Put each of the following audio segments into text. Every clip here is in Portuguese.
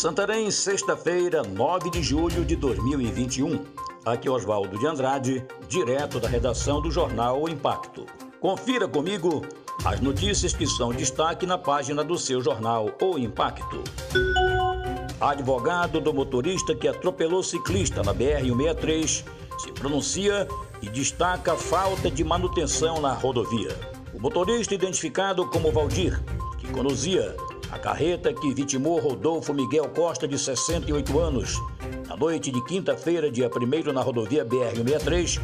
Santarém, sexta-feira, 9 de julho de 2021. Aqui é Oswaldo de Andrade, direto da redação do jornal O Impacto. Confira comigo as notícias que são destaque na página do seu jornal O Impacto. Advogado do motorista que atropelou ciclista na BR-163 se pronuncia e destaca a falta de manutenção na rodovia. O motorista identificado como Valdir, que conduzia a carreta que vitimou Rodolfo Miguel Costa, de 68 anos, na noite de quinta-feira, dia 1 na rodovia BR-163,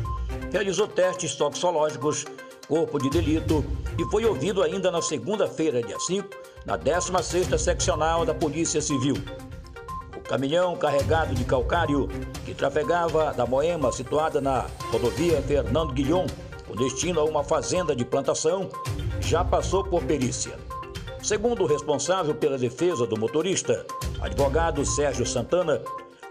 realizou testes toxicológicos, corpo de delito e foi ouvido ainda na segunda-feira, dia 5, na 16ª Seccional da Polícia Civil. O caminhão carregado de calcário que trafegava da Moema, situada na rodovia Fernando Guilhom, com destino a uma fazenda de plantação, já passou por perícia. Segundo o responsável pela defesa do motorista, advogado Sérgio Santana,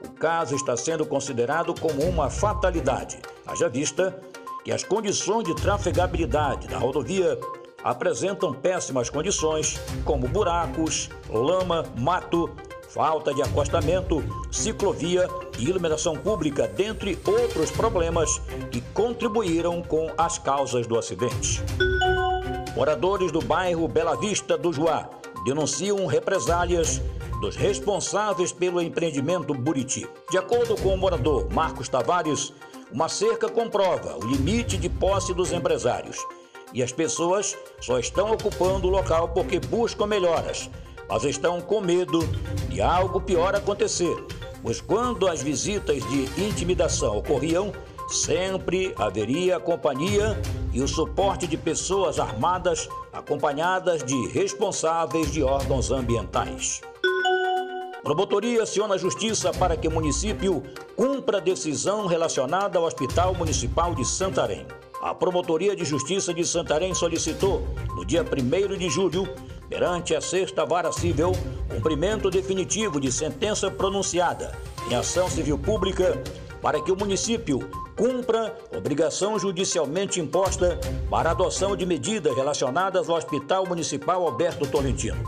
o caso está sendo considerado como uma fatalidade, haja vista que as condições de trafegabilidade da rodovia apresentam péssimas condições, como buracos, lama, mato, falta de acostamento, ciclovia e iluminação pública, dentre outros problemas que contribuíram com as causas do acidente. Moradores do bairro Bela Vista do Juá denunciam represálias dos responsáveis pelo empreendimento Buriti. De acordo com o morador Marcos Tavares, uma cerca comprova o limite de posse dos empresários e as pessoas só estão ocupando o local porque buscam melhoras, mas estão com medo de algo pior acontecer, pois quando as visitas de intimidação ocorriam, sempre haveria companhia e o suporte de pessoas armadas acompanhadas de responsáveis de órgãos ambientais. Promotoria aciona a Justiça para que o município cumpra a decisão relacionada ao Hospital Municipal de Santarém. A Promotoria de Justiça de Santarém solicitou, no dia 1 de julho, perante a Sexta Vara Civil, cumprimento definitivo de sentença pronunciada em ação civil pública para que o município cumpra obrigação judicialmente imposta para adoção de medidas relacionadas ao Hospital Municipal Alberto Tolentino.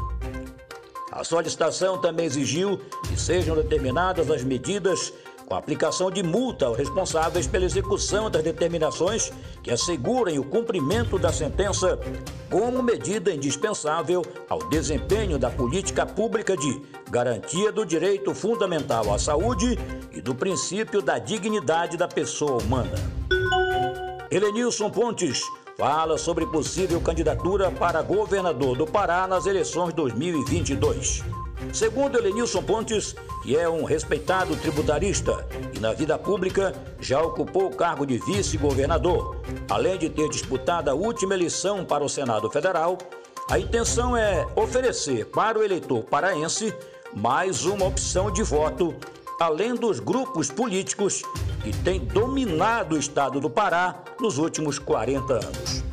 A solicitação também exigiu que sejam determinadas as medidas com aplicação de multa aos responsáveis pela execução das determinações que assegurem o cumprimento da sentença como medida indispensável ao desempenho da política pública de garantia do direito fundamental à saúde e do princípio da dignidade da pessoa humana. Helenilson Pontes fala sobre possível candidatura para governador do Pará nas eleições 2022. Segundo Helenilson Pontes, que é um respeitado tributarista e na vida pública já ocupou o cargo de vice-governador, além de ter disputado a última eleição para o Senado Federal, a intenção é oferecer para o eleitor paraense mais uma opção de voto, além dos grupos políticos que têm dominado o estado do Pará nos últimos 40 anos.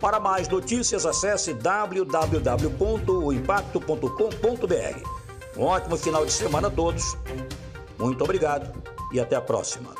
Para mais notícias, acesse www.impacto.com.br. Um ótimo final de semana a todos. Muito obrigado e até a próxima.